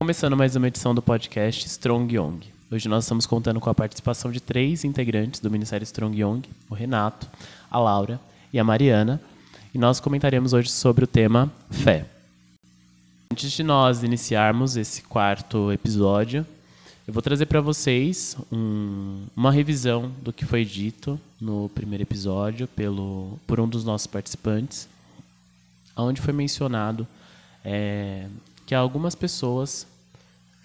Começando mais uma edição do podcast Strong Young. Hoje nós estamos contando com a participação de três integrantes do Ministério Strong Young, o Renato, a Laura e a Mariana, e nós comentaremos hoje sobre o tema fé. Antes de nós iniciarmos esse quarto episódio, eu vou trazer para vocês um, uma revisão do que foi dito no primeiro episódio pelo, por um dos nossos participantes, onde foi mencionado é, que algumas pessoas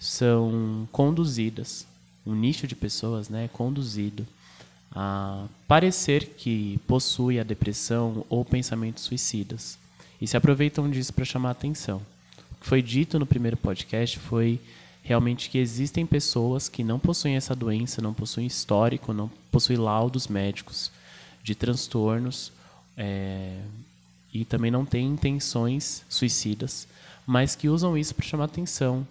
são conduzidas, um nicho de pessoas né, é conduzido a parecer que possui a depressão ou pensamentos suicidas e se aproveitam disso para chamar atenção. O que foi dito no primeiro podcast foi realmente que existem pessoas que não possuem essa doença, não possuem histórico, não possuem laudos médicos de transtornos é, e também não têm intenções suicidas, mas que usam isso para chamar atenção,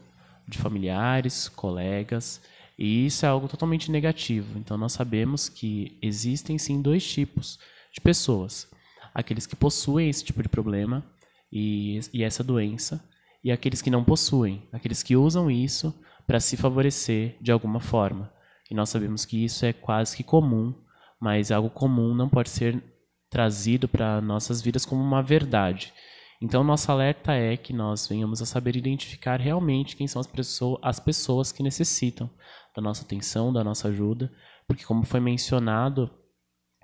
de familiares, colegas, e isso é algo totalmente negativo. Então nós sabemos que existem sim dois tipos de pessoas: aqueles que possuem esse tipo de problema e, e essa doença, e aqueles que não possuem, aqueles que usam isso para se favorecer de alguma forma. E nós sabemos que isso é quase que comum, mas algo comum não pode ser trazido para nossas vidas como uma verdade. Então, nosso alerta é que nós venhamos a saber identificar realmente quem são as, pessoas, as pessoas que necessitam da nossa atenção, da nossa ajuda, porque, como foi mencionado,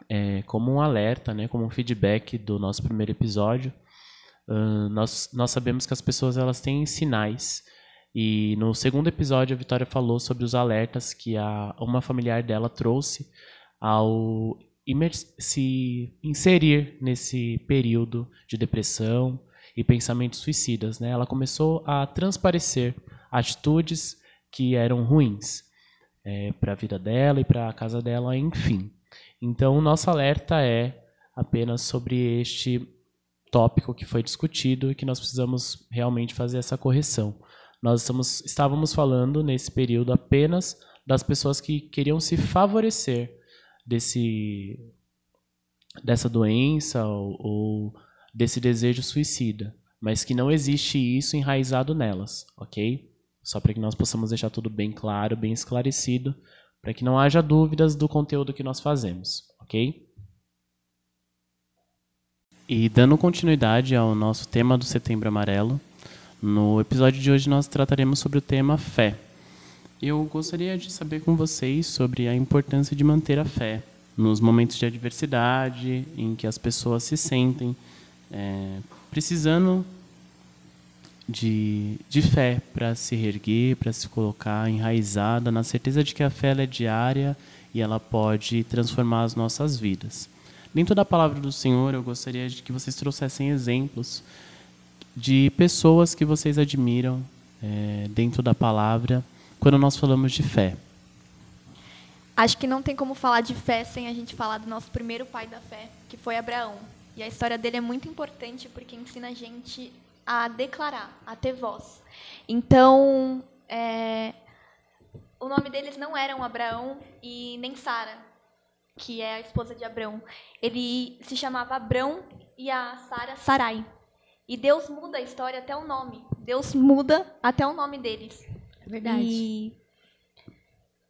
é, como um alerta, né, como um feedback do nosso primeiro episódio, nós, nós sabemos que as pessoas elas têm sinais. E no segundo episódio, a Vitória falou sobre os alertas que a, uma familiar dela trouxe ao se inserir nesse período de depressão e pensamentos suicidas. Né? Ela começou a transparecer atitudes que eram ruins é, para a vida dela e para a casa dela, enfim. Então, nosso alerta é apenas sobre este tópico que foi discutido e que nós precisamos realmente fazer essa correção. Nós estamos, estávamos falando nesse período apenas das pessoas que queriam se favorecer desse dessa doença ou, ou desse desejo suicida, mas que não existe isso enraizado nelas, ok? Só para que nós possamos deixar tudo bem claro, bem esclarecido, para que não haja dúvidas do conteúdo que nós fazemos, ok? E dando continuidade ao nosso tema do Setembro Amarelo, no episódio de hoje nós trataremos sobre o tema fé. Eu gostaria de saber com vocês sobre a importância de manter a fé nos momentos de adversidade, em que as pessoas se sentem é, precisando de, de fé para se reerguer, para se colocar enraizada na certeza de que a fé é diária e ela pode transformar as nossas vidas. Dentro da palavra do Senhor, eu gostaria de que vocês trouxessem exemplos de pessoas que vocês admiram é, dentro da palavra quando nós falamos de fé. Acho que não tem como falar de fé sem a gente falar do nosso primeiro pai da fé, que foi Abraão. E a história dele é muito importante porque ensina a gente a declarar, a ter voz. Então, é, o nome deles não eram Abraão e nem Sara, que é a esposa de Abraão. Ele se chamava Abrão e a Sara Sarai. E Deus muda a história até o nome. Deus muda até o nome deles. É verdade. E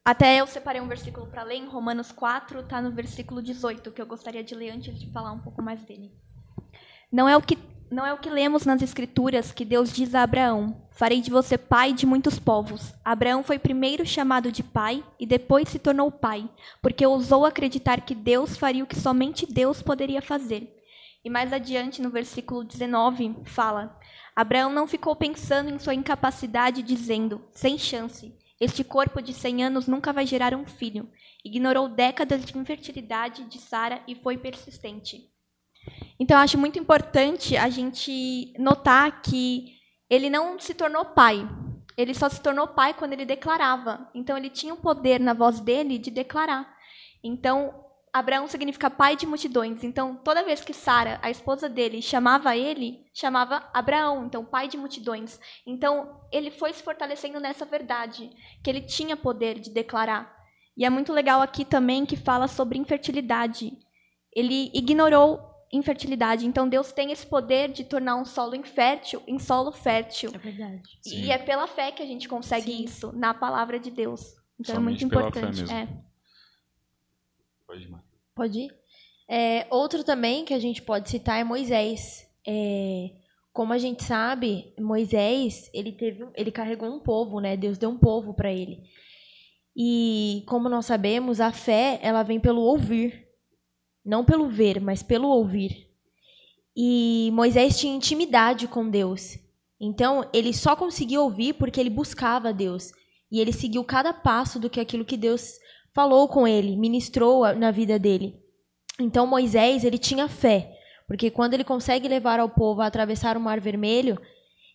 até eu separei um versículo para ler, em Romanos 4, está no versículo 18, que eu gostaria de ler antes de falar um pouco mais dele. Não é o que não é o que lemos nas Escrituras que Deus diz a Abraão: Farei de você pai de muitos povos. Abraão foi primeiro chamado de pai e depois se tornou pai, porque ousou acreditar que Deus faria o que somente Deus poderia fazer. E mais adiante, no versículo 19, fala: Abraão não ficou pensando em sua incapacidade, dizendo: sem chance, este corpo de cem anos nunca vai gerar um filho. Ignorou décadas de infertilidade de Sara e foi persistente. Então, eu acho muito importante a gente notar que ele não se tornou pai. Ele só se tornou pai quando ele declarava. Então, ele tinha o poder na voz dele de declarar. Então, Abraão significa pai de multidões. Então, toda vez que Sara, a esposa dele, chamava ele, chamava Abraão, então pai de multidões. Então, ele foi se fortalecendo nessa verdade, que ele tinha poder de declarar. E é muito legal aqui também que fala sobre infertilidade. ele ignorou infertilidade. Então Deus tem esse poder de tornar um solo infértil em solo fértil. É verdade. E é pela fé que a gente consegue Sim. isso, na palavra de Deus. Então Somente é muito pela fé importante. mesmo. É. Pode ir, Marcos. Pode ir? É, outro também que a gente pode citar é Moisés. É, como a gente sabe, Moisés ele teve, ele carregou um povo, né? Deus deu um povo para ele. E como nós sabemos, a fé ela vem pelo ouvir, não pelo ver, mas pelo ouvir. E Moisés tinha intimidade com Deus. Então ele só conseguia ouvir porque ele buscava Deus e ele seguiu cada passo do que aquilo que Deus falou com ele, ministrou na vida dele. Então Moisés, ele tinha fé, porque quando ele consegue levar ao povo a atravessar o Mar Vermelho,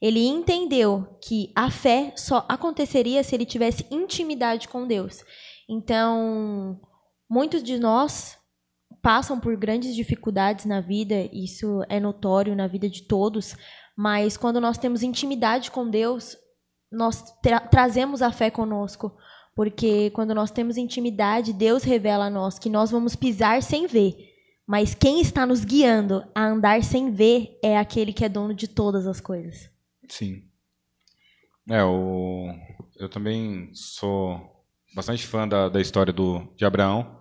ele entendeu que a fé só aconteceria se ele tivesse intimidade com Deus. Então, muitos de nós passam por grandes dificuldades na vida, isso é notório na vida de todos, mas quando nós temos intimidade com Deus, nós tra- trazemos a fé conosco, porque quando nós temos intimidade, Deus revela a nós que nós vamos pisar sem ver. Mas quem está nos guiando a andar sem ver é aquele que é dono de todas as coisas. Sim. É, o... eu também sou bastante fã da, da história do, de Abraão,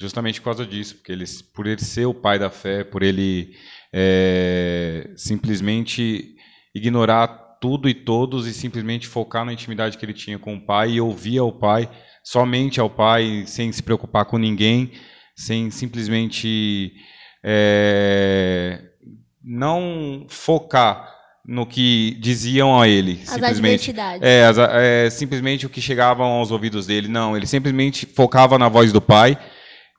justamente por causa disso, porque ele, por ele ser o pai da fé, por ele é, simplesmente ignorar tudo e todos e simplesmente focar na intimidade que ele tinha com o pai e ouvir ao pai, somente ao pai, sem se preocupar com ninguém, sem simplesmente é, não focar no que diziam a ele, As simplesmente. É, as- é, simplesmente o que chegavam aos ouvidos dele. Não, ele simplesmente focava na voz do pai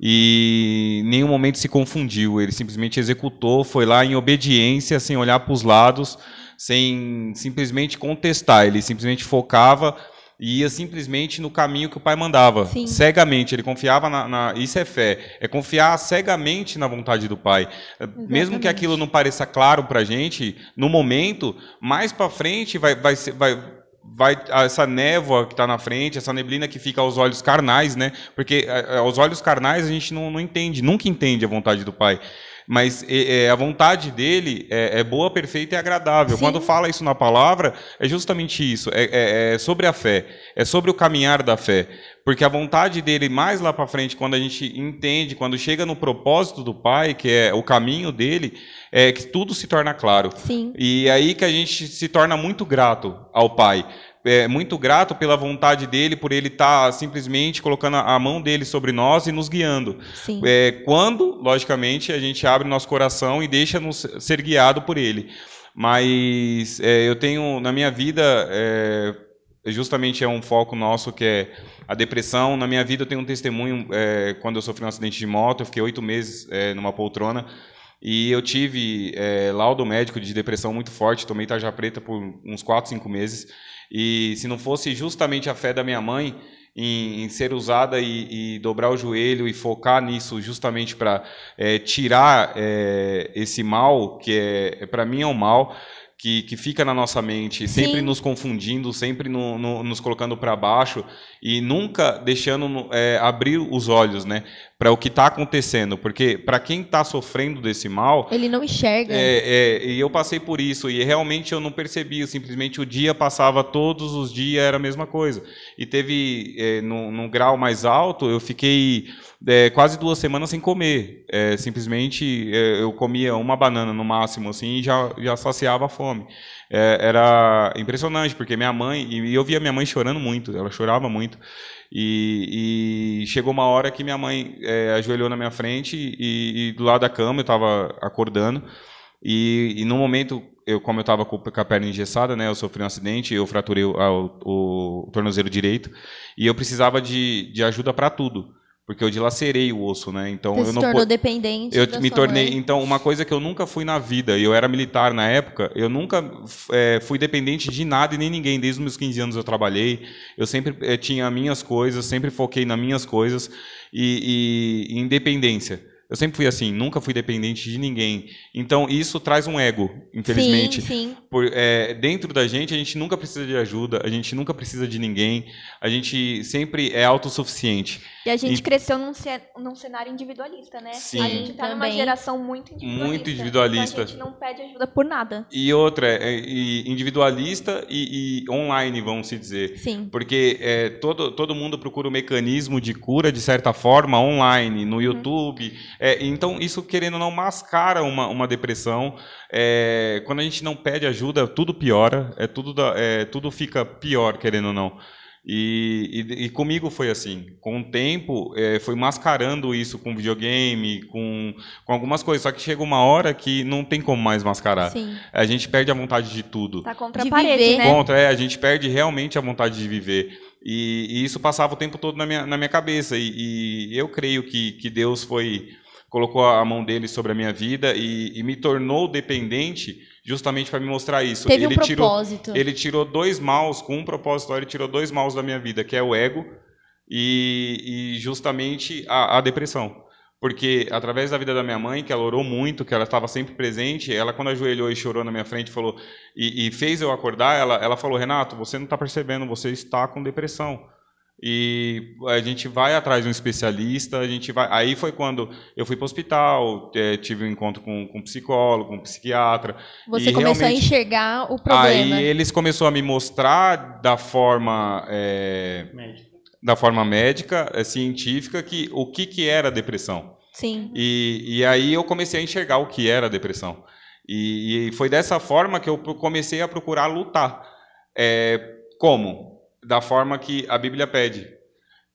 e nenhum momento se confundiu. Ele simplesmente executou, foi lá em obediência, sem olhar para os lados, sem simplesmente contestar. Ele simplesmente focava e ia simplesmente no caminho que o pai mandava, Sim. cegamente. Ele confiava na, na- Isso é fé. É confiar cegamente na vontade do pai. Mesmo que Exatamente. aquilo não pareça claro para a gente, no momento, mais para frente vai, vai, ser- vai, vai essa névoa que está na frente, essa neblina que fica aos olhos carnais, né? Porque é, é, aos olhos carnais a gente não, não entende, nunca entende a vontade do pai. Mas é, a vontade dele é, é boa, perfeita e agradável. Sim. Quando fala isso na palavra, é justamente isso. É, é- é sobre a fé. É sobre o caminhar da fé. Porque a vontade dele, mais lá para frente, quando a gente entende, quando chega no propósito do Pai, que é o caminho dele, é que tudo se torna claro. Sim. E é aí que a gente se torna muito grato ao Pai. É, muito grato pela vontade dele, por ele estar simplesmente colocando a mão dele sobre nós e nos guiando. Sim. É, quando, logicamente, a gente abre nosso coração e deixa-nos ser guiado por ele. Mas é, eu tenho, na minha vida, é, justamente é um foco nosso que é a depressão. Na minha vida eu tenho um testemunho, é, quando eu sofri um acidente de moto, eu fiquei oito meses é, numa poltrona, e eu tive é, laudo médico de depressão muito forte, tomei tarja preta por uns quatro, cinco meses, e se não fosse justamente a fé da minha mãe em, em ser usada e, e dobrar o joelho e focar nisso justamente para tirar é, esse mal, que é, para mim é um mal, que, que fica na nossa mente, sempre Sim. nos confundindo, sempre no- no- nos colocando para baixo e nunca deixando é, abrir os olhos né, para o que está acontecendo. Porque para quem está sofrendo desse mal, Ele não enxerga. é, é, e eu passei por isso, e realmente eu não percebia, simplesmente o dia passava todos os dias, era a mesma coisa. E teve, é, no, num grau mais alto, eu fiquei é, quase duas semanas sem comer. É, simplesmente é, eu comia uma banana no máximo, assim, e já, já saciava a fome. É, era impressionante, porque minha mãe, e eu via minha mãe chorando muito, ela chorava muito. E, e chegou uma hora que minha mãe é, ajoelhou na minha frente e, e do lado da cama eu estava acordando. E, e no momento, eu, como eu estava com, a perna engessada, né, eu sofri um acidente, eu fraturei o, o- o tornozelo direito e eu precisava de, de ajuda para tudo, porque eu dilacerei o osso, né? Então Você eu se não tornou po- dependente eu me tornei mãe. então uma coisa que eu nunca fui na vida e eu era militar na época eu nunca eh, fui dependente de nada e nem ninguém desde os meus 15 anos eu trabalhei eu sempre eh, tinha minhas coisas sempre foquei nas minhas coisas e, e independência Eu sempre fui assim, nunca fui dependente de ninguém. Então, isso traz um ego, infelizmente. Sim, sim. Por, é, dentro da gente, a gente nunca precisa de ajuda, a gente nunca precisa de ninguém, a gente sempre é autossuficiente. E a gente E- cresceu num, ce- num cenário individualista, né? Sim. A gente tá numa Também. geração muito individualista. Muito individualista. Então a gente não pede ajuda por nada. E outra, é, e individualista e, e online, vamos se dizer. Sim. Porque é, todo, todo mundo procura o mecanismo de cura, de certa forma, online, no YouTube. É, então, isso, querendo ou não, mascara uma, uma depressão. É, quando a gente não pede ajuda, tudo piora. É, tudo, da- é, tudo fica pior, querendo ou não. E, e, e comigo foi assim. Com o tempo, é, foi mascarando isso com videogame, com, com algumas coisas. Só que chega uma hora que não tem como mais mascarar. Sim. A gente perde a vontade de tudo. Tá contra De a parede, viver. né? Contra, é, a gente perde realmente a vontade de viver. E, e isso passava o tempo todo na minha, na minha cabeça. E, e eu creio que, que Deus foi colocou a mão dele sobre a minha vida e, e me tornou dependente justamente para me mostrar isso. Teve um ele tirou propósito. ele tirou dois maus com um propósito, ele tirou dois maus da minha vida, que é o ego e, e justamente a, a depressão. Porque através da vida da minha mãe, que ela orou muito, que ela estava sempre presente, ela quando ajoelhou e chorou na minha frente, falou e, e fez eu acordar, ela, ela falou: Renato, você não está percebendo, você está com depressão. E a gente vai atrás de um especialista, a gente vai. Aí foi quando eu fui para o hospital, eh, tive um encontro com, com um psicólogo, com um psiquiatra. Você e começou a enxergar o problema. Aí eles começaram a me mostrar da forma Médico. da forma médica, eh, científica, que o que, que era a depressão. Sim. E, e aí eu comecei a enxergar o que era depressão. E, e foi dessa forma que eu comecei a procurar lutar. É, como? Da forma que a Bíblia pede.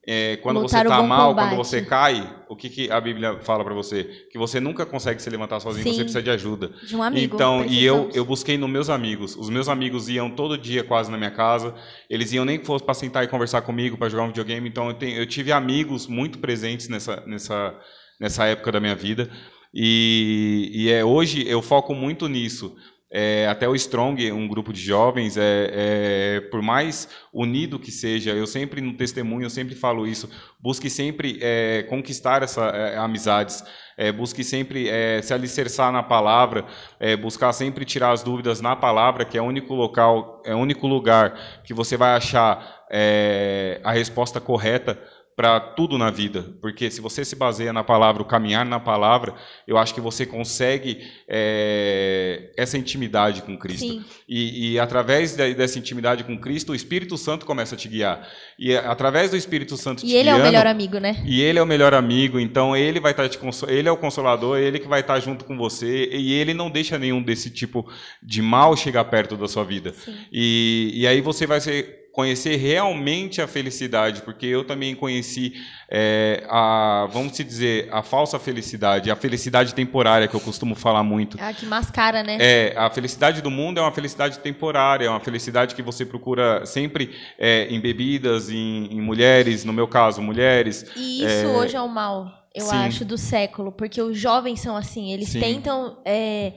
É, quando Lutar você está mal, combate. quando você cai, o que, que a Bíblia fala para você? Que você nunca consegue se levantar sozinho, Sim. você precisa de ajuda. De um amigo. Então, e eu, eu busquei nos meus amigos. Os meus amigos iam todo dia quase na minha casa. Eles iam nem que fosse para sentar e conversar comigo, para jogar um videogame. Então, eu, tenho- eu tive amigos muito presentes nessa, nessa, nessa época da minha vida. E, e é, hoje eu foco muito nisso. É, até o Strong, um grupo de jovens, é, é, por mais unido que seja, eu sempre no testemunho, eu sempre falo isso, busque sempre é, conquistar essas amizades, é, busque sempre é, se alicerçar na palavra, é, buscar sempre tirar as dúvidas na palavra, que é o único local, é o único lugar que você vai achar é, a resposta correta para tudo na vida, porque se você se baseia na palavra, o caminhar na palavra, eu acho que você consegue é, essa intimidade com Cristo. E, e através de- dessa intimidade com Cristo, o Espírito Santo começa a te guiar. E é, através do Espírito Santo te E ele é o guiando, melhor amigo, né? e ele é o melhor amigo, então ele vai estar te conso- ele é o consolador, ele que vai estar junto com você, e ele não deixa nenhum desse tipo de mal chegar perto da sua vida. E, e aí você vai ser- conhecer realmente a felicidade, porque eu também conheci é, a, vamos se dizer, a falsa felicidade, a felicidade temporária que eu costumo falar muito. É a que mascara, né? É, a felicidade do mundo é uma felicidade temporária, é uma felicidade que você procura sempre é, em bebidas, em, em mulheres, no meu caso, mulheres. E isso hoje é o mal, eu Sim. acho, do século. Porque os jovens são assim, eles Sim. tentam é,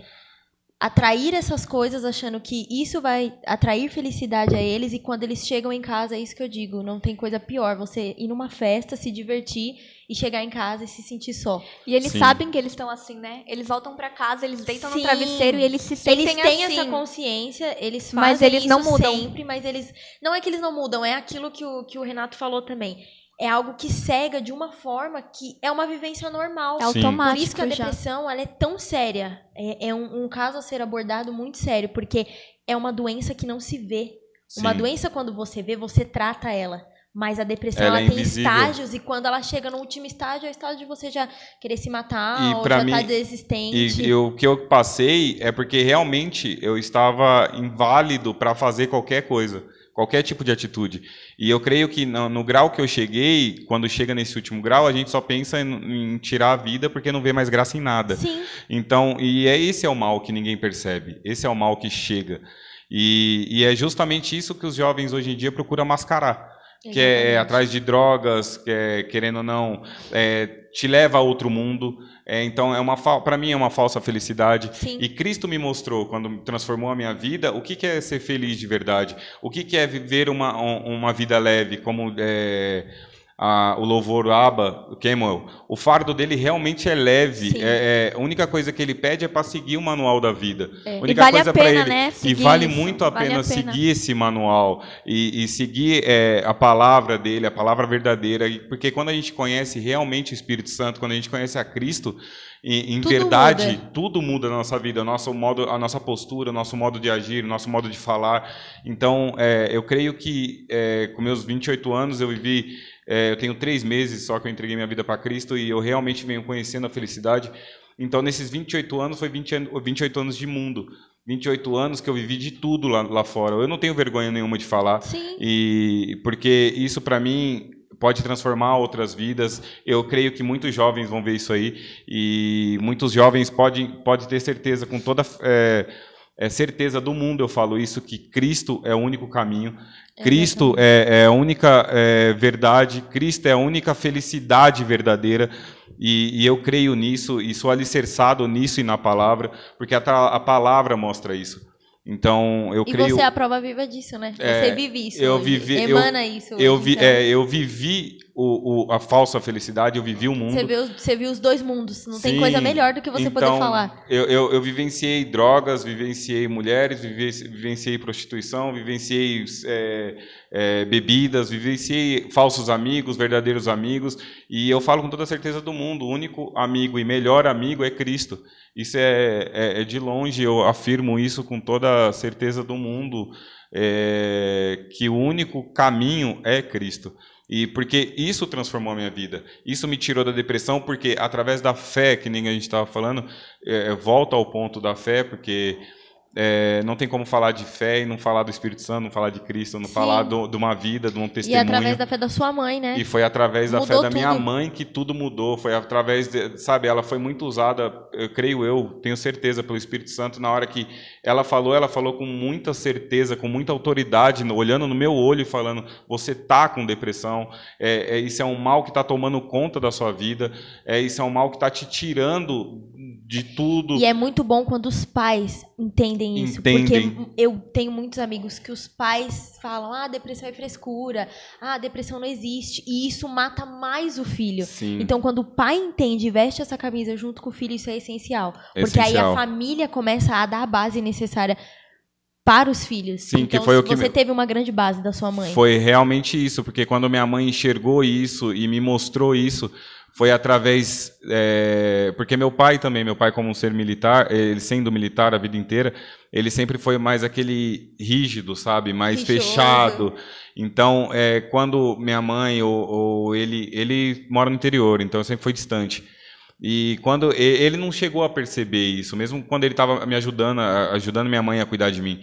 atrair essas coisas achando que isso vai atrair felicidade a eles. E quando eles chegam em casa, é isso que eu digo, não tem coisa pior. Você ir numa festa, se divertir e chegar em casa e se sentir só. E eles Sim. sabem que eles estão assim, né? Eles voltam pra casa, eles deitam Sim. no travesseiro e eles se sentem Eles têm assim. essa consciência, eles fazem Mas eles isso não mudam. sempre, mas eles. Não é que eles não mudam, é aquilo que o, que o Renato falou também. É algo que cega de uma forma que é uma vivência normal. É automático Por isso que a já. depressão ela é tão séria. É, é um, um caso a ser abordado muito sério, porque é uma doença que não se vê. Uma Sim. doença, quando você vê, você trata ela. Mas a depressão Ela ela, é tem invisível. estágios, e quando ela chega no último estágio, é o estágio de você já querer se matar, E ou já tá mim- desistente. E, e o que eu passei é porque realmente eu estava inválido para fazer qualquer coisa, qualquer tipo de atitude. E eu creio que no, no grau que eu cheguei, quando chega nesse último grau, a gente só pensa em, em tirar a vida porque não vê mais graça em nada. Sim, Então, e é esse é o mal que ninguém percebe. Esse é o mal que chega. E, e é justamente isso que os jovens hoje em dia procuram mascarar. Que é Exatamente. atrás de drogas, que é, querendo ou não, é, te leva a outro mundo. É, então, é uma para mim é uma falsa felicidade. sim. E Cristo me mostrou, quando transformou a minha vida, o que, que é ser feliz de verdade. O que, que é viver uma, um- uma vida leve, como é, a, o louvor Aba, o Kemuel, o fardo dele realmente é leve. É, é, a única coisa que ele pede é para seguir o manual da vida. É. A única E vale coisa para pena, ele né, e vale isso. muito a Vale pena, a pena. seguir esse manual e, e seguir é, a palavra dele, a palavra verdadeira, porque quando a gente conhece realmente o Espírito Santo, quando a gente conhece a Cristo, em, em Tudo verdade, muda. tudo muda na nossa vida, nosso modo, a nossa postura, o nosso modo de agir, o nosso modo de falar. Então, é, eu creio que é, com meus 28 anos eu vivi, é, eu tenho três meses só que eu entreguei minha vida para Cristo e eu realmente venho conhecendo a felicidade. Então, nesses 28 anos, foi 20, an- 28 anos de mundo. 28 anos que eu vivi de tudo lá, lá fora. Eu não tenho vergonha nenhuma de falar. Sim. E porque isso para mim pode transformar outras vidas. Eu creio que muitos jovens vão ver isso aí e muitos jovens podem pode ter certeza com toda é, é, certeza do mundo eu falo isso que Cristo é o único caminho. Cristo é, é a única é, verdade. Cristo é a única felicidade verdadeira. E, e eu creio nisso e sou alicerçado nisso e na palavra, porque a, a palavra mostra isso. Então, eu E creio. você é a prova viva disso, né? É, você vive isso. eu hoje, vivi- eu- Emana isso. Eu, vi, então. é, eu vivi o, o- a falsa felicidade, eu vivi o mundo. Você viu, você viu os dois mundos. Não tem Sim. coisa melhor do que você poder Então, falar. Eu, eu, eu vivenciei drogas, vivenciei mulheres, vive- vivenciei prostituição, vivenciei é, é, bebidas, vivenciei falsos amigos, verdadeiros amigos. E eu falo com toda a certeza do mundo: o único amigo e melhor amigo é Cristo. Isso é, é, é de longe, eu afirmo isso com toda a certeza do mundo, é, que o único caminho é Cristo. E porque isso transformou a minha vida. Isso me tirou da depressão, porque através da fé, que nem a gente estava falando, é, volta ao ponto da fé, porque é, não tem como falar de fé e não falar do Espírito Santo, não falar de Cristo, não Sim. falar do- de uma vida, de um E testemunho. através da fé da sua mãe, né? E foi através da fé Mudou da minha tudo. mãe que tudo mudou. Foi através, de, sabe, ela foi muito usada, eu creio eu, tenho certeza, pelo Espírito Santo. Na hora que ela falou, ela falou com muita certeza, com muita autoridade, olhando no meu olho e falando: você tá com depressão, é, é, isso é um mal que está tomando conta da sua vida, é, isso é um mal que está te tirando de tudo. E é muito bom quando os pais entendem isso. Entendem. Porque eu tenho muitos amigos que os pais falam: ah, depressão é frescura, ah, depressão não existe. E isso mata mais o filho. Sim, Então, quando o pai entende e veste essa camisa junto com o filho, isso é essencial. Porque aí Essencial. a família começa a dar a base necessária para os filhos. Sim, que então, foi o que você me- teve uma grande base da sua mãe. Foi realmente isso, porque quando minha mãe enxergou isso e me mostrou isso, foi através. é, porque meu pai também, meu pai, como um ser militar, ele sendo militar a vida inteira, ele sempre foi mais aquele rígido, sabe? Mais fechado. Então, é, quando minha mãe ou, ou ele. Ele mora no interior, então sempre foi distante. E quando ele não chegou a perceber isso, mesmo quando ele estava me ajudando, ajudando minha mãe a cuidar de mim.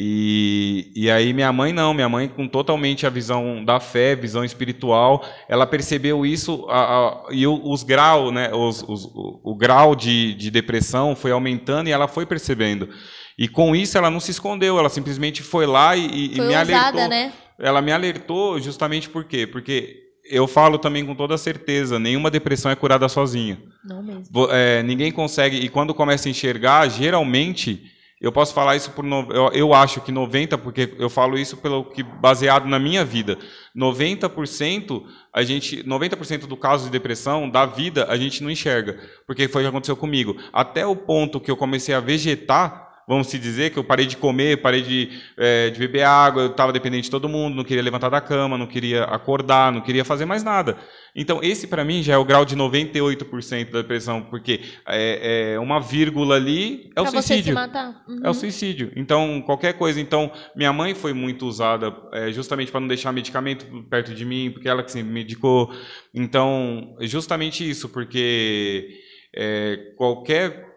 E, e aí minha mãe não, minha mãe com totalmente a visão da fé, visão espiritual, ela percebeu isso a- a- e o- os graus, né, os, os- o, o grau de, de depressão foi aumentando e ela foi percebendo. E com isso ela não se escondeu, ela simplesmente foi lá e, Foi me ousada, alertou. né? Ela me alertou justamente por quê? Porque eu falo também com toda certeza, nenhuma depressão é curada sozinha. Não mesmo. É, ninguém consegue, e quando começa a enxergar, geralmente, eu posso falar isso por. Eu, eu acho que 90%, porque eu falo isso pelo que baseado na minha vida. 90%, a gente, 90% do caso de depressão da vida a gente não enxerga. Porque foi o que aconteceu comigo. Até o ponto que eu comecei a vegetar. Vamos se dizer que eu parei de comer, parei de, é, de beber água, eu estava dependente de todo mundo, não queria levantar da cama, não queria acordar, não queria fazer mais nada. Então, esse para mim já é o grau de 98% da depressão, porque é, é uma vírgula ali é o pra você se suicídio. matar. Uhum. É o suicídio. Então, qualquer coisa. Então, minha mãe foi muito usada é, justamente para não deixar medicamento perto de mim, porque ela que sempre medicou. Então, é justamente isso, porque é, qualquer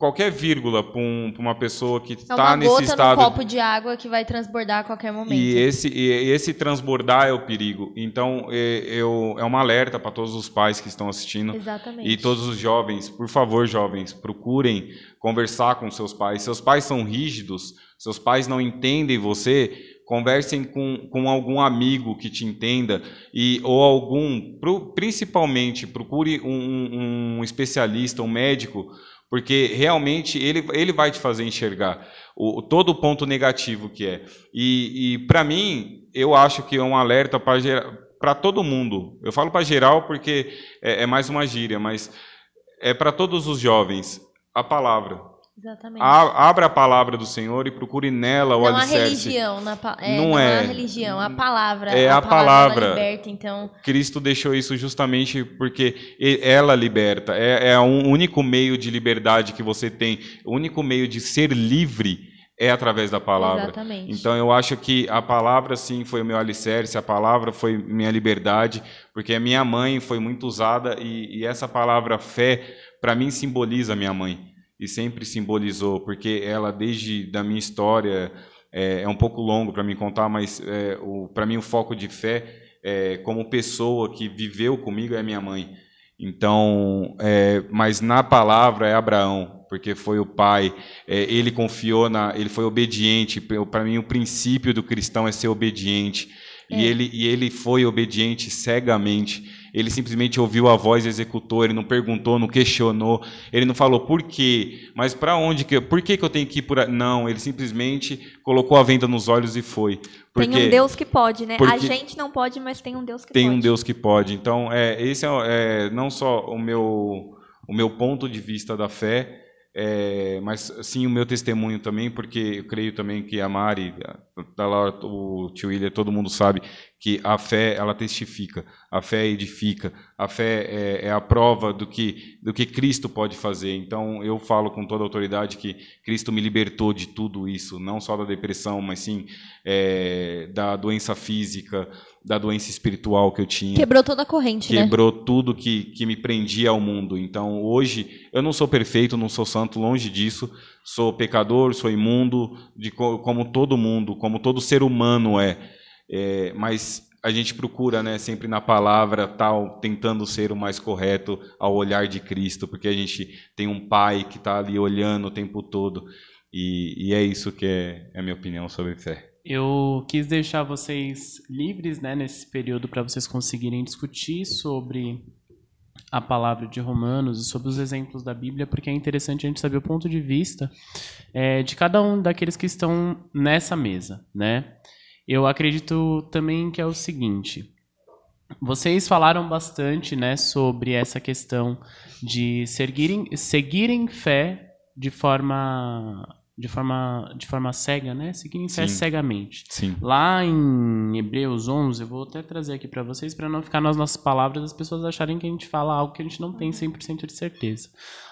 qualquer vírgula para um, uma pessoa que É está uma nesse gota estado num copo de água que vai transbordar a qualquer momento. e esse, e esse transbordar é o perigo. Então, é, eu, é uma alerta para todos os pais que estão assistindo Exatamente. e todos os jovens. Por favor, jovens, procurem conversar com seus pais. Seus pais são rígidos, seus pais não entendem você. Conversem com, com algum amigo que te entenda e ou algum, pro- principalmente, procure um, um especialista, um médico, porque realmente ele, ele vai te fazer enxergar o, todo o ponto negativo que é. E, e para mim, eu acho que é um alerta para todo mundo. Eu falo para geral porque é, é mais uma gíria, mas é para todos os jovens a palavra. Exatamente. A- abra a palavra do Senhor e procure nela o não a alicerce. religião, na, é, Não não, é. a religião, a palavra. É a palavra. palavra. ela liberta, então. Cristo deixou isso justamente porque ela liberta. É, é o único meio de liberdade que você tem. O único meio de ser livre é através da palavra. Exatamente. Então eu acho que a palavra sim foi o meu alicerce, a palavra foi minha liberdade, porque a minha mãe foi muito usada e, e essa palavra fé para mim simboliza a minha mãe e sempre simbolizou, porque ela desde da minha história é, é um pouco longo para me contar, mas é, para mim o foco de fé é, como pessoa que viveu comigo é minha mãe. Então, é, mas na palavra é Abraão, porque foi o pai. É, ele confiou na, ele foi obediente. Para mim, o princípio do cristão é ser obediente. E, É. ele, e ele foi obediente cegamente. Ele simplesmente ouviu a voz e executou. Ele não perguntou, não questionou. Ele não falou por quê, mas para onde que, por que, que eu tenho que ir por aí? Não, ele simplesmente colocou a venda nos olhos e foi. Porque Tem um Deus que pode, né? A porque- gente não pode, mas tem um Deus que tem pode. um Deus que pode. Então, é, esse é, é não só o meu, o meu ponto de vista da fé, é, mas sim o meu testemunho também, porque eu creio também que a Mari, a- a- o tio William, todo mundo sabe que a fé ela testifica, a fé edifica, a fé é, é a prova do que do que Cristo pode fazer. Então eu falo com toda a autoridade que Cristo me libertou de tudo isso, não só da depressão, mas sim é, da doença física, da doença espiritual que eu tinha Quebrou toda a corrente, né? quebrou tudo que, que me prendia ao mundo. Então, hoje, eu não sou perfeito, não sou santo, longe disso. Sou pecador, sou imundo, de, co- como todo mundo, como todo ser humano é. É, mas a gente procura, né, sempre na palavra, tal, tentando ser o mais correto ao olhar de Cristo, porque a gente tem um Pai que está ali olhando o tempo todo. E, e é isso que é, é a minha opinião sobre fé. Eu quis deixar vocês livres, né, nesse período para vocês conseguirem discutir sobre a palavra de Romanos e sobre os exemplos da Bíblia, porque é interessante a gente saber o ponto de vista eh, de cada um daqueles que estão nessa mesa, né? Eu acredito também que é o seguinte: vocês falaram bastante, né, sobre essa questão de seguirem, seguirem fé de forma de forma de forma cega, né? Seguirem fé Sim. cegamente. Sim. Lá em Hebreus 11, eu vou até trazer aqui para vocês para não ficar nas nossas palavras as pessoas acharem que a gente fala algo que a gente não tem 100% de certeza.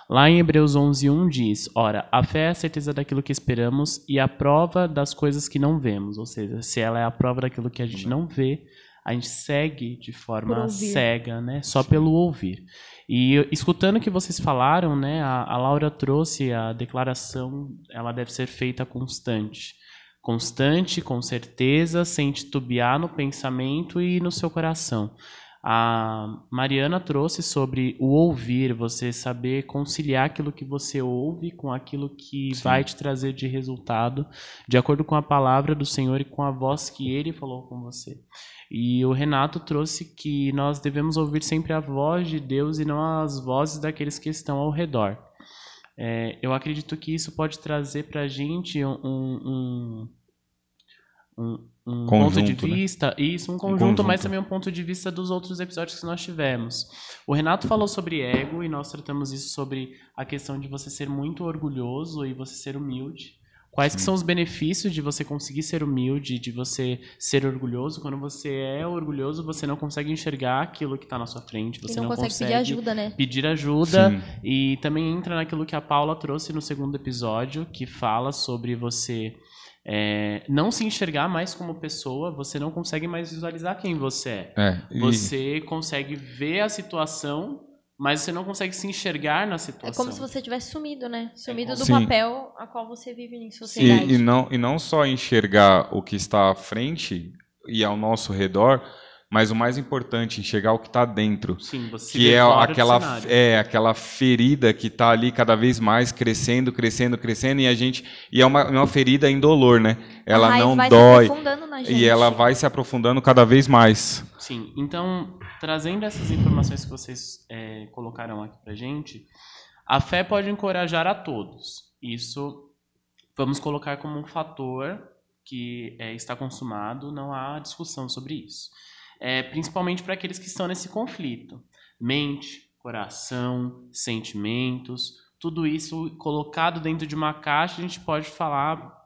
Lá em Hebreus 11, 1 diz: Ora, a fé é a certeza daquilo que esperamos e a prova das coisas que não vemos. Ou seja, se ela é a prova daquilo que a gente não vê, a gente segue de forma cega, né? Só pelo ouvir. E escutando o que vocês falaram, né? A, a Laura trouxe a declaração, ela deve ser feita constante. Constante, com certeza, sem titubear no pensamento e no seu coração. A Mariana trouxe sobre o ouvir, você saber conciliar aquilo que você ouve com aquilo que Sim. vai te trazer de resultado, de acordo com a palavra do Senhor e com a voz que ele falou com você. E o Renato trouxe que nós devemos ouvir sempre a voz de Deus e não as vozes daqueles que estão ao redor. É, eu acredito que isso pode trazer para a gente um, um, um, um ponto de Conjunto, né? vista, isso, um conjunto, mas conjunto. também um ponto de vista dos outros episódios que nós tivemos. O Renato falou sobre ego e nós tratamos isso sobre a questão de você ser muito orgulhoso e você ser humilde. Quais que são os benefícios de você conseguir ser humilde, de você ser orgulhoso? Quando você é orgulhoso, você não consegue enxergar aquilo que está na sua frente. Você E não, consegue, pedir ajuda, né? pedir ajuda Sim. e também entra naquilo que a Paula trouxe no segundo episódio, que fala sobre você é, não se enxergar mais como pessoa, você não consegue mais visualizar quem você é. É, e- Você consegue ver a situação, mas você não consegue se enxergar na É situação. como se você tivesse sumido, né? Sumido do Sim. papel a qual você vive em sociedade. E, e, não, e não só enxergar o que está à frente e ao nosso redor, mas o mais importante, enxergar o que está dentro. Sim, você Que é aquela, é aquela ferida que está ali cada vez mais crescendo, crescendo, crescendo, e a gente. E é uma, uma ferida indolor, né? Ela não vai dói. se aprofundando na gente. E ela vai se aprofundando cada vez mais. Sim, então, trazendo essas informações que vocês é, colocaram aqui pra gente, a fé pode encorajar a todos. Isso vamos colocar como um fator que é, está consumado, não há discussão sobre isso. É, principalmente para aqueles que estão nesse conflito. Mente, coração, sentimentos, tudo isso colocado dentro de uma caixa, a gente pode falar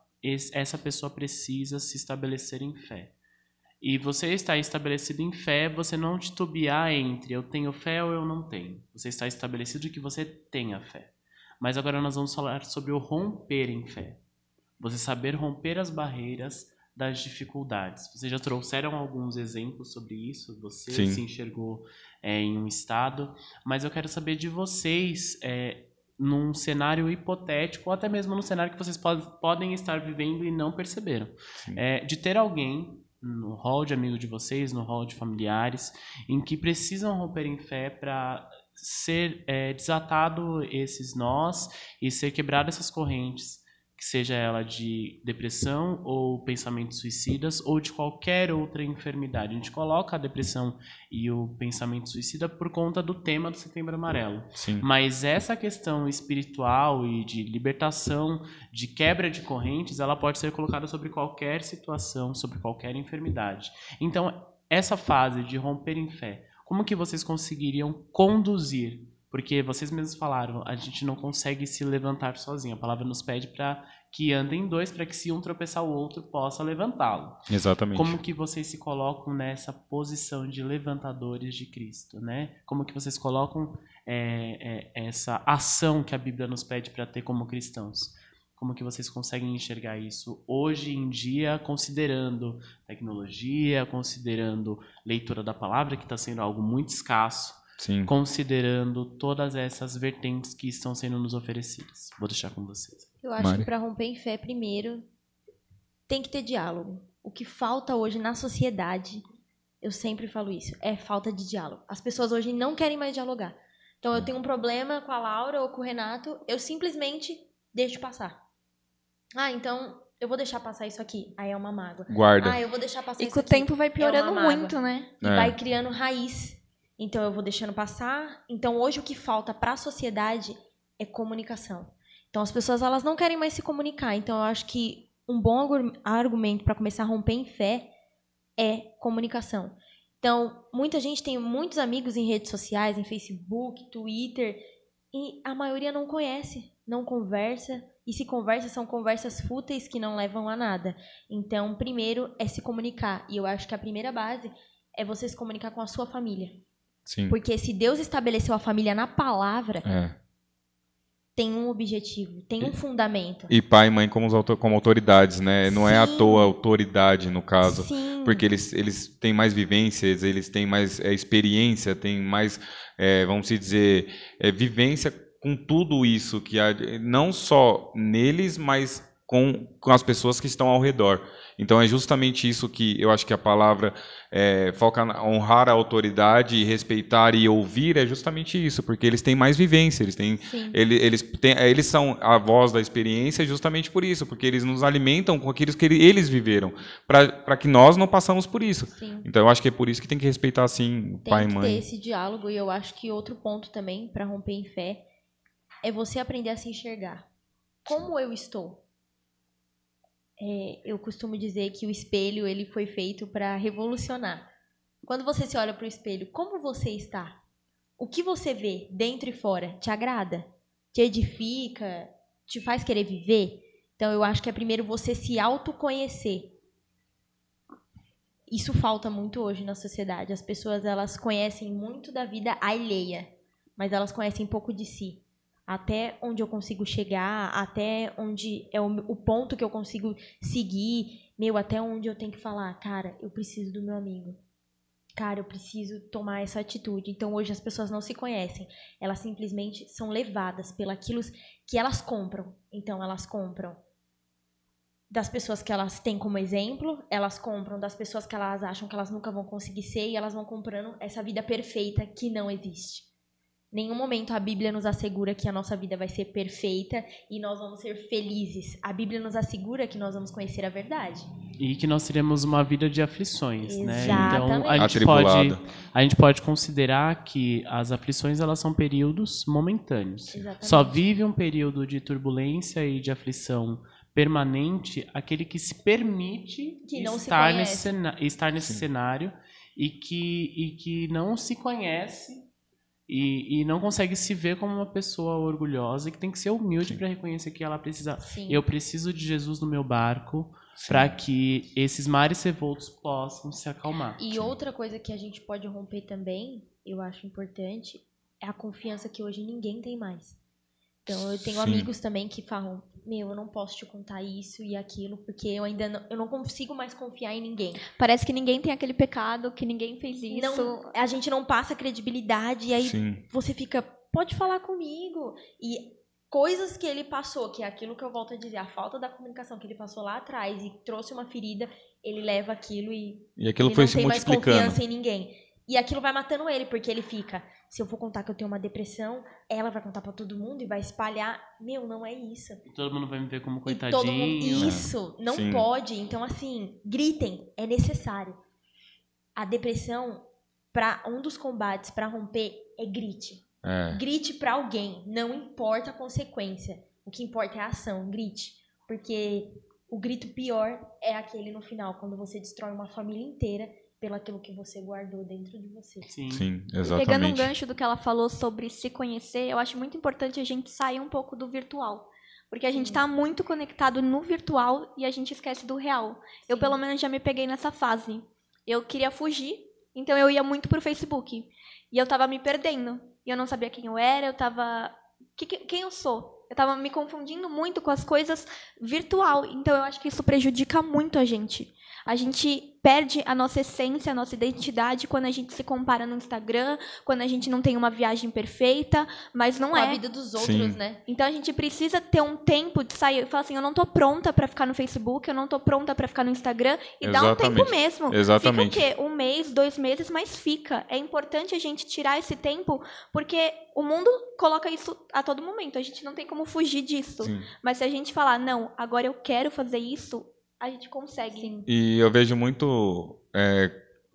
essa pessoa precisa se estabelecer em fé. E você está estabelecido em fé, você não titubear entre eu tenho fé ou eu não tenho. Você está estabelecido que você tenha fé. Mas agora nós vamos falar sobre o romper em fé. Você saber romper as barreiras das dificuldades. Vocês já trouxeram alguns exemplos sobre isso? Você Sim. se enxergou é, em um estado, mas eu quero saber de vocês, é, num cenário hipotético, ou até mesmo num cenário que vocês pod podem estar vivendo e não perceberam. É, de ter alguém no hall de amigo de vocês, no hall de familiares, em que precisam romper em fé para ser é, desatado esses nós e ser quebrado essas correntes que seja ela de depressão ou pensamentos suicidas ou de qualquer outra enfermidade. A gente coloca a depressão e o pensamento suicida por conta do tema do Setembro Amarelo. Sim. Mas essa questão espiritual e de libertação, de quebra de correntes, ela pode ser colocada sobre qualquer situação, sobre qualquer enfermidade. Então, essa fase de romper em fé, como que vocês conseguiriam conduzir porque vocês mesmos falaram, a gente não consegue se levantar sozinho. A palavra nos pede para que andem dois, para que se um tropeçar o outro possa levantá-lo. Exatamente. Como que vocês se colocam nessa posição de levantadores de Cristo, né? Como que vocês colocam é, é, essa ação que a Bíblia nos pede para ter como cristãos? Como que vocês conseguem enxergar isso hoje em dia, considerando tecnologia, considerando leitura da palavra, que está sendo algo muito escasso, Sim. considerando todas essas vertentes que estão sendo nos oferecidas. Vou deixar com vocês. Eu acho Mari. que para romper em fé, primeiro, tem que ter diálogo. O que falta hoje na sociedade, eu sempre falo isso, é falta de diálogo. As pessoas hoje não querem mais dialogar. Então, eu tenho um problema com a Laura ou com o Renato, eu simplesmente deixo passar. Ah, então eu vou deixar passar isso aqui. Aí é uma mágoa. Guarda. Ah, eu vou deixar passar e isso aqui. E com o tempo vai é piorando é muito, né? E é. vai criando raiz. Então eu vou deixando passar. Então hoje o que falta para a sociedade é comunicação. Então as pessoas elas não querem mais se comunicar. Então eu acho que um bom argumento para começar a romper em fé é comunicação. Então, muita gente tem muitos amigos em redes sociais, em Facebook, Twitter, e a maioria não conhece, não conversa, e se conversa são conversas fúteis que não levam a nada. Então, primeiro é se comunicar, e eu acho que a primeira base é você se comunicar com a sua família. Sim. Porque se Deus estabeleceu a família na palavra, é. tem um objetivo, tem um fundamento. E pai e mãe como, como autoridades, né? Não Sim. é à toa autoridade, no caso. Sim. Porque eles, eles têm mais vivências, eles têm mais é, experiência, têm mais, é, vamos dizer, é, vivência com tudo isso que há, não só neles, mas com, com as pessoas que estão ao redor. Então é justamente isso que eu acho que a palavra é, foca na honrar a autoridade e respeitar e ouvir é justamente isso, porque eles têm mais vivência, eles têm, eles, eles, têm, eles são a voz da experiência justamente por isso, porque eles nos alimentam com aquilo que eles viveram, para que nós não passamos por isso. Sim. Então eu acho que é por isso que tem que respeitar assim tem pai e mãe. Tem que ter esse diálogo e eu acho que outro ponto também para romper em fé é você aprender a se enxergar. Como eu estou? É, eu costumo dizer que o espelho ele foi feito para revolucionar. Quando você se olha para o espelho, como você está? O que você vê dentro e fora te agrada? Te edifica? Te faz querer viver? Então eu acho que é primeiro você se autoconhecer. Isso falta muito hoje na sociedade. As pessoas elas conhecem muito da vida alheia, mas elas conhecem pouco de si até onde eu consigo chegar, até onde é o, o, ponto que eu consigo seguir, meu, até onde eu tenho que falar, cara, eu preciso do meu amigo. Cara, eu preciso tomar essa atitude. Então hoje as pessoas não se conhecem, elas simplesmente são levadas pelaquilo que elas compram. Então elas compram das pessoas que elas têm como exemplo, elas compram das pessoas que elas acham que elas nunca vão conseguir ser e elas vão comprando essa vida perfeita que não existe nenhum momento a Bíblia nos assegura que a nossa vida vai ser perfeita e nós vamos ser felizes. A Bíblia nos assegura que nós vamos conhecer a verdade. E que nós teremos uma vida de aflições, Exatamente. né? Então a gente pode a gente pode considerar que as aflições elas são períodos momentâneos. Exatamente. Só vive um período de turbulência e de aflição permanente aquele que se permite que estar, se nesse, estar nesse cenário e que, e que não se conhece e, e não consegue se ver como uma pessoa orgulhosa e que tem que ser humilde para reconhecer que ela precisa. Sim. Eu preciso de Jesus no meu barco Sim. para que esses mares revoltos possam se acalmar. E outra coisa que a gente pode romper também, eu acho importante, é a confiança que hoje ninguém tem mais. Então eu tenho Sim. amigos também que falam, meu, eu não posso te contar isso e aquilo, porque eu ainda não, eu não consigo mais confiar em ninguém. Parece que ninguém tem aquele pecado, que ninguém fez isso. Não, a gente não passa credibilidade e aí Sim. você fica, pode falar comigo. E coisas que ele passou, que é aquilo que eu volto a dizer, a falta da comunicação que ele passou lá atrás e trouxe uma ferida, ele leva aquilo e E aquilo ele foi não se tem mais multiplicando. confiança em ninguém. E aquilo vai matando ele, porque ele fica, se eu for contar que eu tenho uma depressão, ela vai contar pra todo mundo e vai espalhar, meu, não é isso. E todo mundo vai me ver como E todo mundo, coitadinho. isso, não Sim. pode. Então assim, gritem, é necessário. A depressão para um dos combates pra romper é grite. É. Grite pra alguém, não importa a consequência. O que importa é a ação, grite. Porque o grito pior é aquele no final, quando você destrói uma família inteira pelo aquilo que você guardou dentro de você. Sim. Sim, Pegando um exatamente. gancho do que ela falou sobre se conhecer, eu acho muito importante a gente sair um pouco do virtual. Porque a gente está muito conectado no virtual e a gente esquece do real. Eu, Sim. pelo menos, já me peguei nessa fase. Eu queria fugir, então eu ia muito pro Facebook. E eu tava me perdendo. E eu não sabia quem eu era, eu tava. que- que- quem eu sou? Eu tava me confundindo muito com as coisas virtual. Então eu acho que isso prejudica muito a gente. A gente perde a nossa essência, a nossa identidade quando a gente se compara no Instagram, quando a gente não tem uma viagem perfeita, mas não Com é. a vida dos outros, Sim. né? Então a gente precisa ter um tempo de sair e falar assim, eu não tô pronta pra ficar no Facebook, eu não tô pronta pra ficar no Instagram e dar um tempo mesmo. Exatamente. Fica o quê? Um mês, dois meses, mas fica. É importante a gente tirar esse tempo porque o mundo coloca isso a todo momento. A gente não tem como fugir disso. Sim. Mas se a gente falar, não, agora eu quero fazer isso, a gente consegue. Sim. E eu vejo muito é,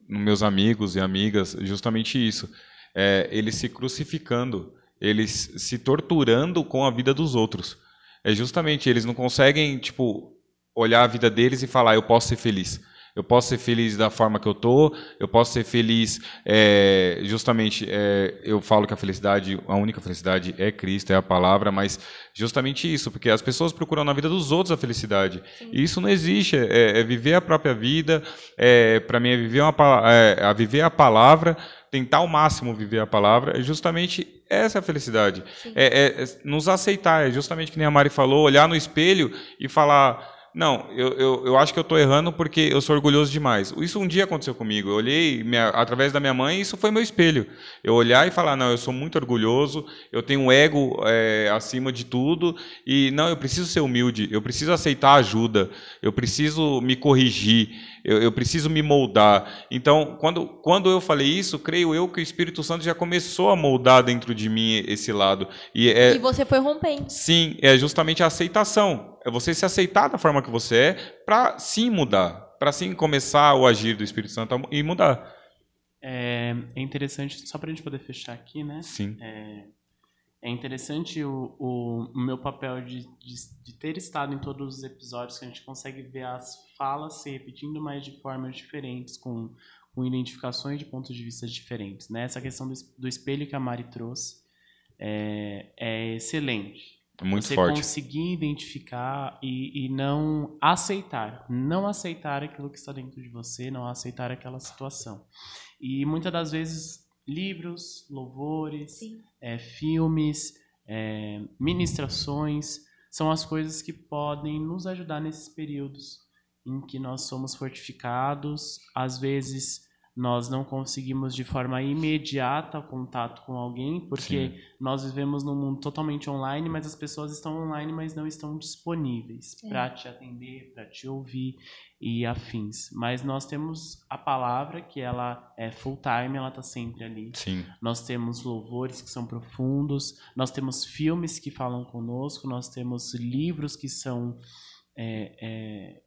nos meus amigos e amigas justamente isso. É, eles se crucificando, eles se torturando com a vida dos outros. É justamente, eles não conseguem, tipo, olhar a vida deles e falar, eu posso ser feliz. Eu posso ser feliz da forma que eu tô, eu posso ser feliz, é, justamente, é, eu falo que a felicidade, a única felicidade é Cristo, é a palavra, mas justamente isso, porque as pessoas procuram na vida dos outros a felicidade. E isso não existe, é, é viver a própria vida, é, para mim é viver, uma, é, a viver a palavra, tentar ao máximo viver a palavra, é justamente essa a felicidade. É, é- é nos aceitar, é justamente que nem a Mari falou, olhar no espelho e falar, não, eu, eu, eu acho que eu estou errando porque eu sou orgulhoso demais. Isso um dia aconteceu comigo. Eu olhei minha- através da minha mãe e isso foi meu espelho. Eu olhar e falar, não, eu sou muito orgulhoso, eu tenho um ego é, acima de tudo e não, eu preciso ser humilde, eu preciso aceitar ajuda, eu preciso me corrigir, eu, eu preciso me moldar. Então, quando, quando eu falei isso, creio eu que o Espírito Santo já começou a moldar dentro de mim esse lado. E é, E você foi rompendo. Sim, é justamente a aceitação. É você se aceitar da forma que você é para sim mudar, para sim começar o agir do Espírito Santo a e mudar. É, é interessante, só pra gente poder fechar aqui, né? Sim. É interessante o, o, meu papel de, de, de ter estado em todos os episódios, que a gente consegue ver as falas se repetindo, mas de formas diferentes, com, com identificações de pontos de vista diferentes. Né? Essa questão do, do espelho que a Mari trouxe é, é excelente. É muito Você forte. conseguir identificar e, e não aceitar. Não aceitar aquilo que está dentro de você, não aceitar aquela situação. E muitas das vezes, livros, louvores, é, filmes, é, ministrações, são as coisas que podem nos ajudar nesses períodos em que nós somos fortificados. Às vezes, nós não conseguimos de forma imediata o contato com alguém, porque nós vivemos num mundo totalmente online, mas as pessoas estão online, mas não estão disponíveis para te atender, para te ouvir e afins. Mas nós temos a palavra, que ela é full time, ela está sempre ali. Sim. Nós temos louvores que são profundos, nós temos filmes que falam conosco, nós temos livros que são é, é,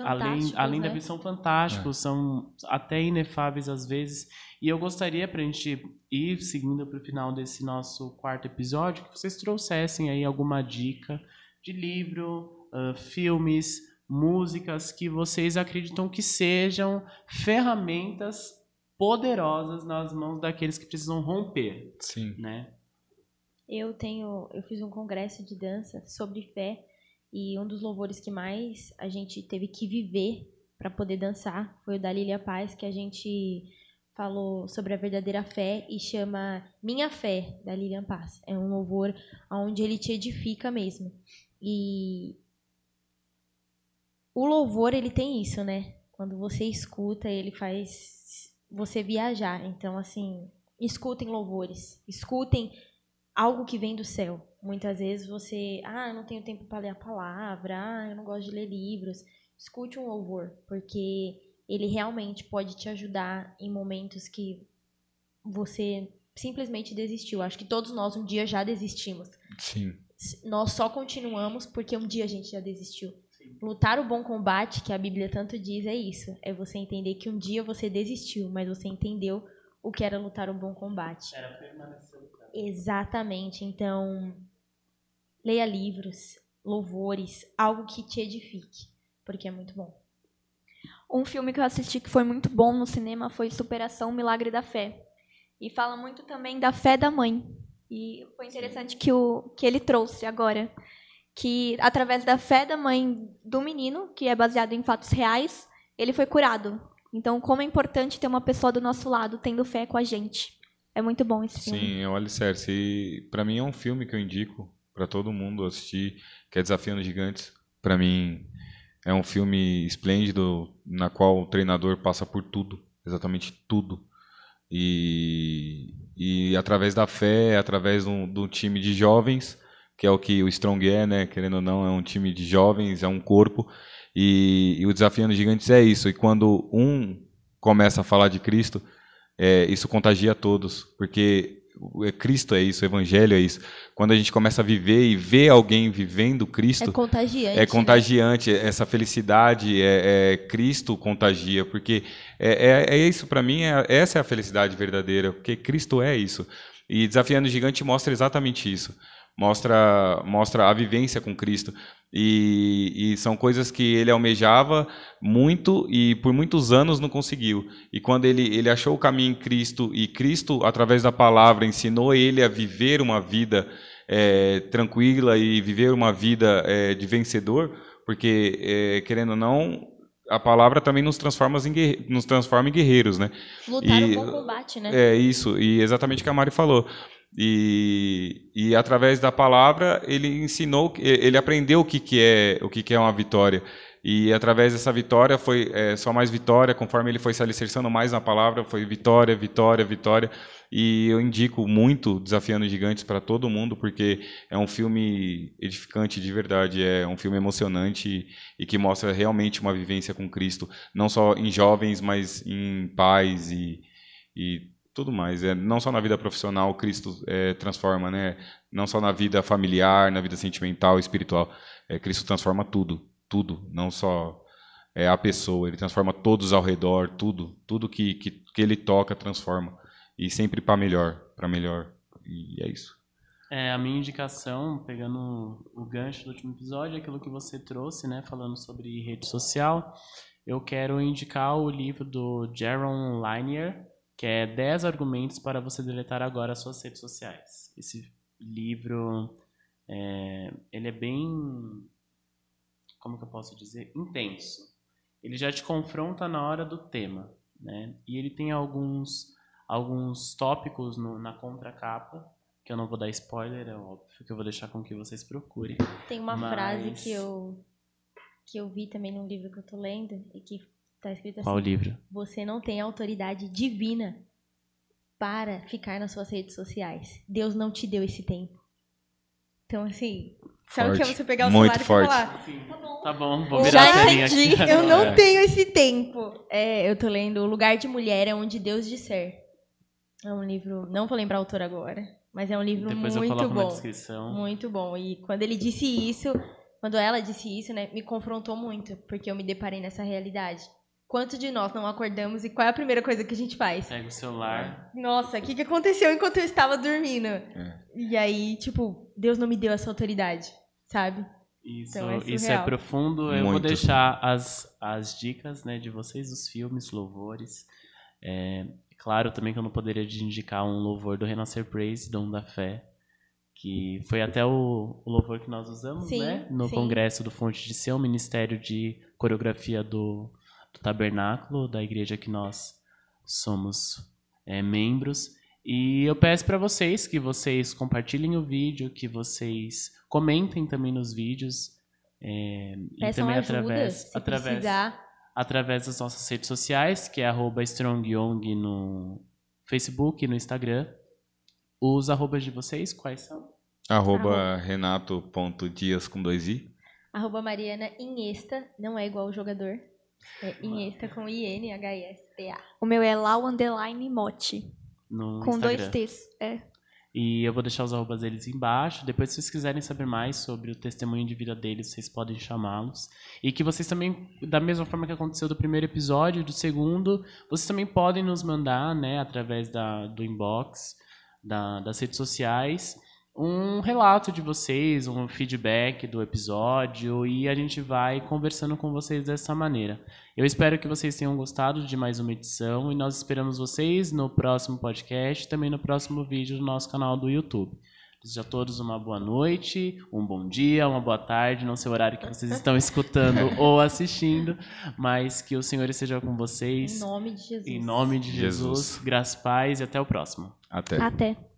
além, além né? da visão fantásticos, são até inefáveis às vezes. E eu gostaria, para a gente ir seguindo para o final desse nosso quarto episódio, que vocês trouxessem aí alguma dica de livro, ah, filmes, músicas que vocês acreditam que sejam ferramentas poderosas nas mãos daqueles que precisam romper, Sim. né? Eu tenho, eu fiz um congresso de dança sobre fé e um dos louvores que mais a gente teve que viver para poder dançar foi o da Lilia Paz, que a gente falou sobre a verdadeira fé e chama Minha Fé, da Lilian Paz. É um louvor onde ele te edifica mesmo. E o louvor, ele tem isso, né? Quando você escuta, ele faz você viajar. Então, assim, escutem louvores, escutem algo que vem do céu. Muitas vezes você, ah, eu não tenho tempo para ler a palavra, ah, eu não gosto de ler livros. Escute um louvor, porque ele realmente pode te ajudar em momentos que você simplesmente desistiu. Acho que todos nós um dia já desistimos. Sim. Nós só continuamos porque um dia a gente já desistiu. Lutar o bom combate, que a Bíblia tanto diz, é isso. É você entender que um dia você desistiu, mas você entendeu o que era lutar o bom combate. Era permanecer lutando. Exatamente. Então, leia livros, louvores, algo que te edifique, porque é muito bom. Um filme que eu assisti que foi muito bom no cinema foi Superação Milagre da Fé. E fala muito também da fé da mãe. E foi interessante que, o, que ele trouxe agora. Que através da fé da mãe do menino, que é baseado em fatos reais, ele foi curado. Então, como é importante ter uma pessoa do nosso lado tendo fé com a gente. É muito bom esse filme. Sim, é o Alicerce. Para mim é um filme que eu indico para todo mundo assistir, que é Desafiando Gigantes. Para mim é um filme esplêndido na qual o treinador passa por tudo, exatamente tudo. E, e através da fé, através de um, time de jovens, que é o que o Strong é, né? Querendo ou não, é um time de jovens, é um corpo. E, e o Desafiando Gigantes é isso. E quando um começa a falar de Cristo, é, isso contagia a todos, porque o- é Cristo é isso, o Evangelho é isso. Quando a gente começa a viver e ver alguém vivendo Cristo, É contagiante. é né? contagiante, essa felicidade é, é Cristo contagia, porque é, é, é isso para mim, é- essa é a felicidade verdadeira, porque Cristo é isso. E Desafiando o Gigante mostra exatamente isso. Mostra, mostra a vivência com Cristo. E, e são coisas que ele almejava muito e por muitos anos não conseguiu. E quando ele, ele achou o caminho em Cristo e Cristo, através da palavra, ensinou ele a viver uma vida é, tranquila e viver uma vida é, de vencedor, porque, é, querendo ou não, a palavra também nos transforma em, guerre- nos transforma em guerreiros, né? Lutar E- o bom combate, né? É isso, e exatamente o que a Mari falou. E, e através da palavra ele ensinou, ele aprendeu o que, que é o que, que é uma vitória. E através dessa vitória foi é, só mais vitória, conforme ele foi se alicerçando mais na palavra, foi vitória, vitória, vitória. E eu indico muito Desafiando Gigantes para todo mundo, porque é um filme edificante de verdade, é um filme emocionante e, e que mostra realmente uma vivência com Cristo, não só em jovens, mas em pais e, e tudo mais. É, não só na vida profissional Cristo é, transforma, né? Não só na vida familiar, na vida sentimental, espiritual. É, Cristo transforma tudo, tudo, não só é, a pessoa. Ele transforma todos ao redor, tudo, tudo que, que, que ele toca transforma e sempre para melhor, para melhor. E é isso. É, a minha indicação, pegando o gancho do último episódio, é aquilo que você trouxe, né, falando sobre rede social. Eu quero indicar o livro do Jaron Lanier, que é 10 argumentos para você deletar agora as suas redes sociais. Esse livro, é, ele é bem, como que eu posso dizer, intenso. Ele já te confronta na hora do tema, né? E ele tem alguns alguns tópicos no- na contracapa que eu não vou dar spoiler, é óbvio que eu vou deixar com que vocês procurem. Tem uma Mas- frase que eu que eu vi também num livro que eu tô lendo e que tá escrito Qual assim: livro? você não tem autoridade divina para ficar nas suas redes sociais. Deus não te deu esse tempo. Então, assim, sabe o que é você pegar o Muito celular forte. e falar? Tá bom. Tá bom, vou Eu virar a já entendi, aqui. eu não É. tenho esse tempo. É, eu tô lendo O Lugar de Mulher é onde Deus disser. É um livro, não vou lembrar o autor agora, mas é um livro Depois eu muito bom. descrição. Muito bom. E quando ele disse isso, quando ela disse isso, né, me confrontou muito, porque eu me deparei nessa realidade. Quantos de nós não acordamos e qual é a primeira coisa que a gente faz? Pega o celular. Nossa, o que, que aconteceu enquanto eu estava dormindo? E aí, tipo, Deus não me deu essa autoridade, sabe? Isso, Então é isso é profundo. Eu vou deixar as, as dicas né, de vocês, os filmes, louvores. É, claro também que eu não poderia indicar um louvor do Renascer Praise, Dom da Fé, que foi até o, o louvor que nós usamos, Sim, né? No sim. congresso do Fonte de Seu, Ministério de Coreografia do, do Tabernáculo, da igreja que nós somos é, membros. E eu peço para vocês que vocês compartilhem o vídeo, que vocês comentem também nos vídeos. é, e também ajuda, através, através, precisar. através das nossas redes sociais, que é arroba StrongYong no Facebook e no Instagram. Os arrobas de vocês, quais são? Arroba renato.dias com dois i. Arroba Mariana Inhesta, não é igual o jogador. É Inhesta com I-N-H-S-T-A. O meu é Lau Underline Mote. No Com Instagram. dois T's. É. E eu vou deixar os arrobas deles embaixo. Depois, se vocês quiserem saber mais sobre o testemunho de vida deles, vocês podem chamá-los. E que vocês também, da mesma forma que aconteceu do primeiro episódio, do segundo, vocês também podem nos mandar, né, através da, do inbox, da- das redes sociais, um relato de vocês, um feedback do episódio, e a gente vai conversando com vocês dessa maneira. Eu espero que vocês tenham gostado de mais uma edição e nós esperamos vocês no próximo podcast e também no próximo vídeo do nosso canal do YouTube. Desejo a todos uma boa noite, um bom dia, uma boa tarde, não sei o horário que vocês estão escutando ou assistindo, mas que o Senhor esteja com Em vocês. nome de Jesus. Em nome de Jesus, Jesus. graças, paz e até o próximo. Até. Até.